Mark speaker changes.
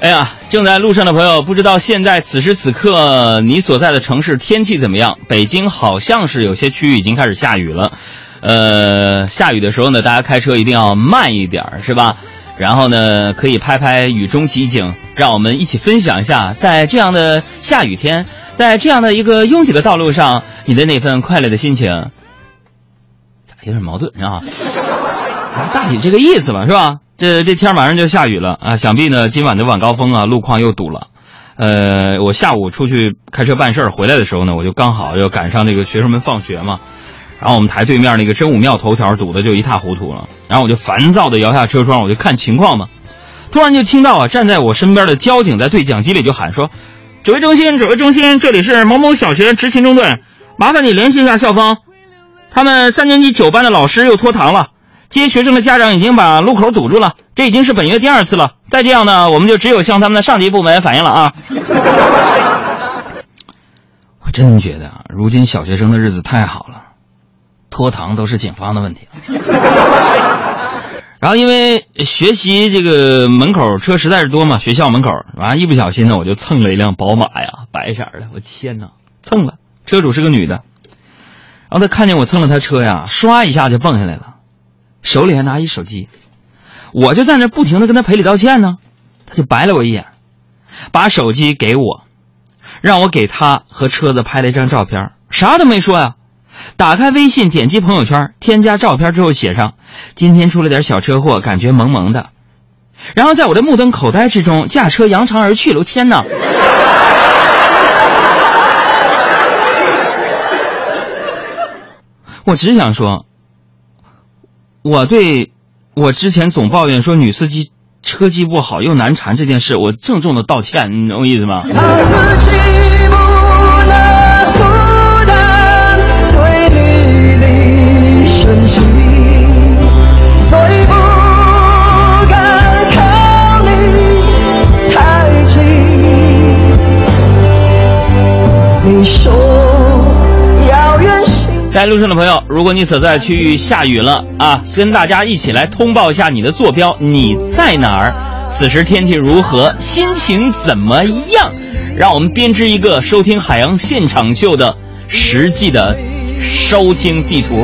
Speaker 1: 哎呀，正在路上的朋友，不知道现在此时此刻你所在的城市天气怎么样？北京好像是有些区域已经开始下雨了。呃，下雨的时候呢，大家开车一定要慢一点，是吧？然后呢，可以拍拍雨中奇景，让我们一起分享一下，在这样的下雨天，在这样的一个拥挤的道路上，你的那份快乐的心情。有点矛盾啊？大体这个意思吧，是吧？这这天马上就下雨了啊，想必呢今晚的晚高峰啊路况又堵了。呃，我下午出去开车办事儿回来的时候呢，我就刚好要赶上这个学生们放学嘛。然后我们台对面那个真武庙头条堵的就一塌糊涂了，然后我就烦躁的摇下车窗，我就看情况嘛。突然就听到啊，站在我身边的交警在对讲机里就喊说：“指挥中心，指挥中心，这里是某某小学执勤中队，麻烦你联系一下校方，他们三年级九班的老师又拖堂了。”接学生的家长已经把路口堵住了，这已经是本月第二次了。再这样呢，我们就只有向他们的上级部门反映了啊！我真觉得啊，如今小学生的日子太好了，拖堂都是警方的问题。然后因为学习这个门口车实在是多嘛，学校门口完一不小心呢，我就蹭了一辆宝马呀，白色的，我天哪，蹭了！车主是个女的，然后她看见我蹭了她车呀，唰一下就蹦下来了。手里还拿一手机，我就在那不停的跟他赔礼道歉呢，他就白了我一眼，把手机给我，让我给他和车子拍了一张照片，啥都没说呀。打开微信，点击朋友圈，添加照片之后写上今天出了点小车祸，感觉萌萌的。然后在我的目瞪口呆之中，驾车扬长而去了。天哪！我只想说。我对我之前总抱怨说女司机车技不好又难缠这件事，我郑重的道歉，你懂我意思吗？你说。在路上的朋友，如果你所在区域下雨了啊，跟大家一起来通报一下你的坐标，你在哪儿？此时天气如何？心情怎么样？让我们编织一个收听海洋现场秀的实际的收听地图。